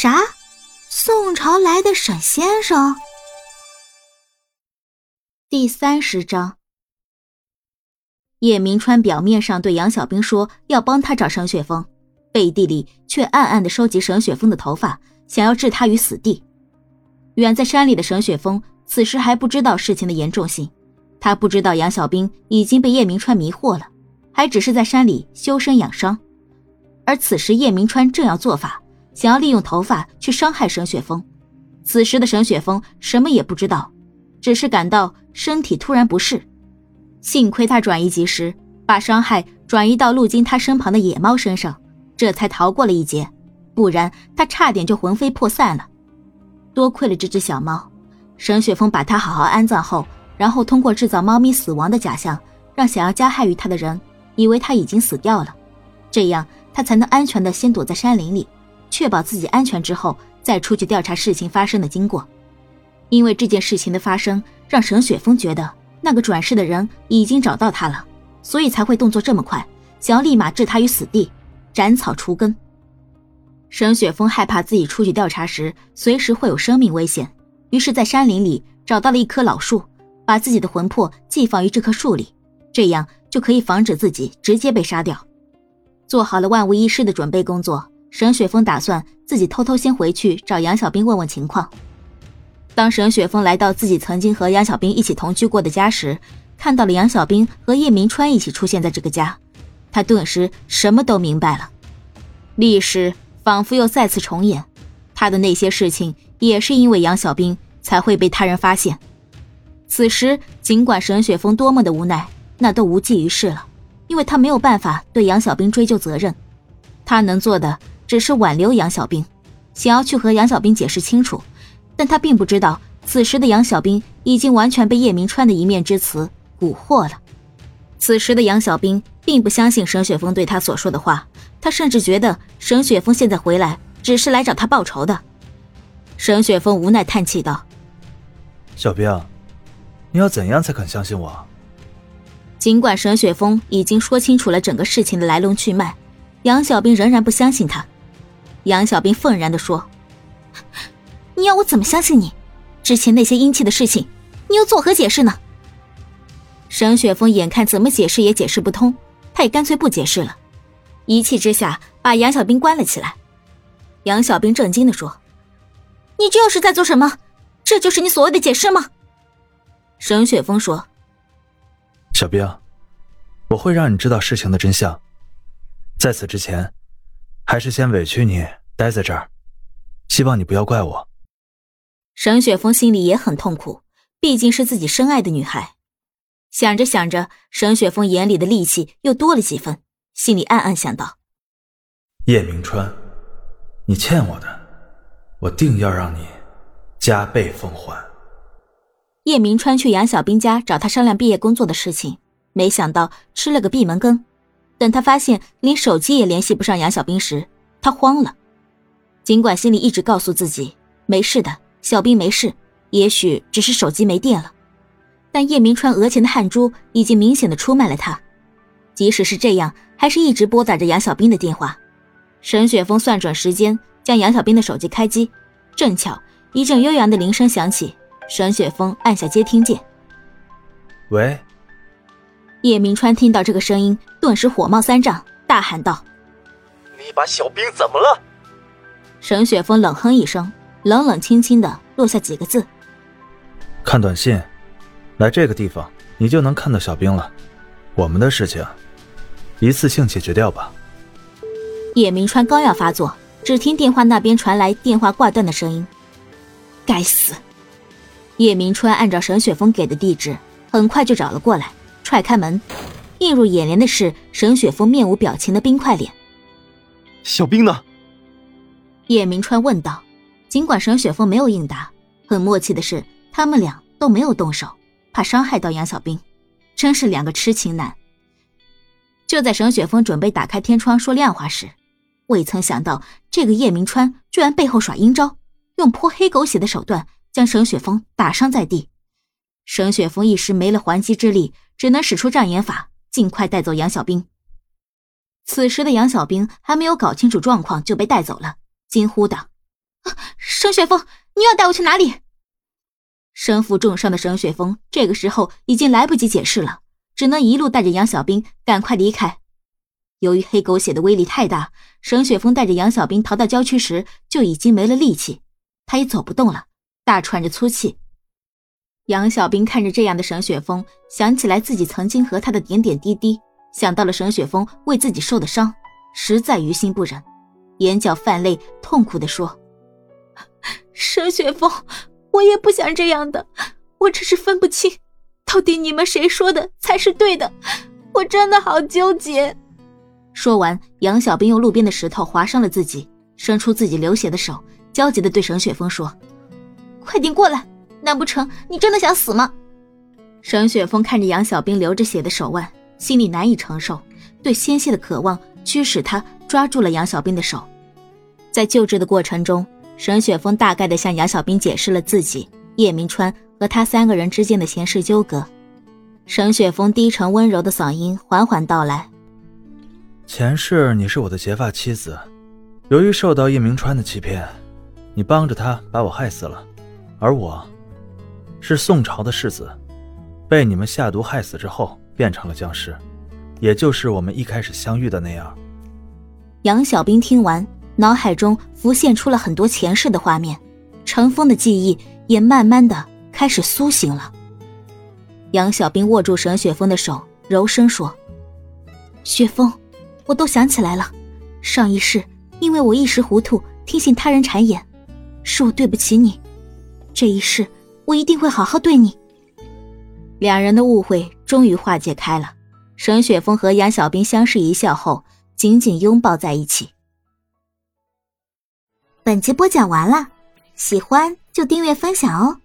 啥？宋朝来的沈先生？第三十章。叶明川表面上对杨小兵说要帮他找沈雪峰，背地里却暗暗的收集沈雪峰的头发，想要置他于死地。远在山里的沈雪峰此时还不知道事情的严重性，他不知道杨小兵已经被叶明川迷惑了，还只是在山里修身养伤。而此时叶明川正要做法，想要利用头发去伤害沈雪峰。此时的沈雪峰什么也不知道，只是感到身体突然不适。幸亏他转移及时，把伤害转移到路经他身旁的野猫身上，这才逃过了一劫。不然他差点就魂飞魄散了。多亏了这只小猫，沈雪峰把它好好安葬后，然后通过制造猫咪死亡的假象，让想要加害于他的人以为他已经死掉了，这样他才能安全的先躲在山林里，确保自己安全之后再出去调查事情发生的经过。因为这件事情的发生，让沈雪峰觉得。那个转世的人已经找到他了，所以才会动作这么快，想要立马置他于死地，斩草除根。沈雪峰害怕自己出去调查时随时会有生命危险，于是，在山林里找到了一棵老树，把自己的魂魄寄放于这棵树里，这样就可以防止自己直接被杀掉。做好了万无一失的准备工作，沈雪峰打算自己偷偷先回去找杨小兵问问情况。当沈雪峰来到自己曾经和杨小兵一起同居过的家时，看到了杨小兵和叶明川一起出现在这个家，他顿时什么都明白了。历史仿佛又再次重演，他的那些事情也是因为杨小兵才会被他人发现。此时，尽管沈雪峰多么的无奈，那都无济于事了，因为他没有办法对杨小兵追究责任，他能做的只是挽留杨小兵，想要去和杨小兵解释清楚。但他并不知道，此时的杨小兵已经完全被叶明川的一面之词蛊惑了。此时的杨小兵并不相信沈雪峰对他所说的话，他甚至觉得沈雪峰现在回来只是来找他报仇的。沈雪峰无奈叹气道：“小兵，你要怎样才肯相信我？”尽管沈雪峰已经说清楚了整个事情的来龙去脉，杨小兵仍然不相信他。杨小兵愤然地说。你要我怎么相信你？之前那些阴气的事情，你又作何解释呢？沈雪峰眼看怎么解释也解释不通，他也干脆不解释了，一气之下把杨小兵关了起来。杨小兵震惊的说：“你这又是在做什么？这就是你所谓的解释吗？”沈雪峰说：“小兵，我会让你知道事情的真相。在此之前，还是先委屈你待在这儿，希望你不要怪我。”沈雪峰心里也很痛苦，毕竟是自己深爱的女孩。想着想着，沈雪峰眼里的戾气又多了几分，心里暗暗想到：叶明川，你欠我的，我定要让你加倍奉还。叶明川去杨小兵家找他商量毕业工作的事情，没想到吃了个闭门羹。等他发现连手机也联系不上杨小兵时，他慌了。尽管心里一直告诉自己没事的。小兵没事，也许只是手机没电了，但叶明川额前的汗珠已经明显的出卖了他。即使是这样，还是一直拨打着杨小兵的电话。沈雪峰算准时间，将杨小兵的手机开机，正巧一阵悠扬的铃声响起，沈雪峰按下接听键。喂。叶明川听到这个声音，顿时火冒三丈，大喊道：“你把小兵怎么了？”沈雪峰冷哼一声。冷冷清清的落下几个字：“看短信，来这个地方，你就能看到小兵了。我们的事情，一次性解决掉吧。”叶明川刚要发作，只听电话那边传来电话挂断的声音。该死！叶明川按照沈雪峰给的地址，很快就找了过来，踹开门，映入眼帘的是沈雪峰面无表情的冰块脸。小兵呢？叶明川问道。尽管沈雪峰没有应答，很默契的是，他们俩都没有动手，怕伤害到杨小兵，真是两个痴情男。就在沈雪峰准备打开天窗说亮话时，未曾想到这个叶明川居然背后耍阴招，用泼黑狗血的手段将沈雪峰打伤在地。沈雪峰一时没了还击之力，只能使出障眼法，尽快带走杨小兵。此时的杨小兵还没有搞清楚状况就被带走了，惊呼道。啊沈雪峰，你要带我去哪里？身负重伤的沈雪峰这个时候已经来不及解释了，只能一路带着杨小兵赶快离开。由于黑狗血的威力太大，沈雪峰带着杨小兵逃到郊区时就已经没了力气，他也走不动了，大喘着粗气。杨小兵看着这样的沈雪峰，想起来自己曾经和他的点点滴滴，想到了沈雪峰为自己受的伤，实在于心不忍，眼角泛泪，痛苦的说：“沈雪峰，我也不想这样的，我只是分不清，到底你们谁说的才是对的，我真的好纠结。”说完，杨小兵用路边的石头划伤了自己，伸出自己流血的手，焦急的对沈雪峰说：“快点过来！难不成你真的想死吗？”沈雪峰看着杨小兵流着血的手腕，心里难以承受，对鲜血的渴望驱使他抓住了杨小兵的手。在救治的过程中，沈雪峰大概的向杨小兵解释了自己、叶明川和他三个人之间的前世纠葛。沈雪峰低沉温柔的嗓音缓缓道来。前世你是我的结发妻子，由于受到叶明川的欺骗，你帮着他把我害死了，而我，是宋朝的世子，被你们下毒害死之后变成了僵尸，也就是我们一开始相遇的那样。杨小兵听完，脑海中浮现出了很多前世的画面，尘封的记忆也慢慢的开始苏醒了。杨小兵握住沈雪峰的手，柔声说：“雪峰。”我都想起来了，上一世因为我一时糊涂，听信他人谗言，是我对不起你。这一世我一定会好好对你。两人的误会终于化解开了，沈雪峰和杨小兵相视一笑后，紧紧拥抱在一起。本集播讲完了，喜欢就订阅分享哦。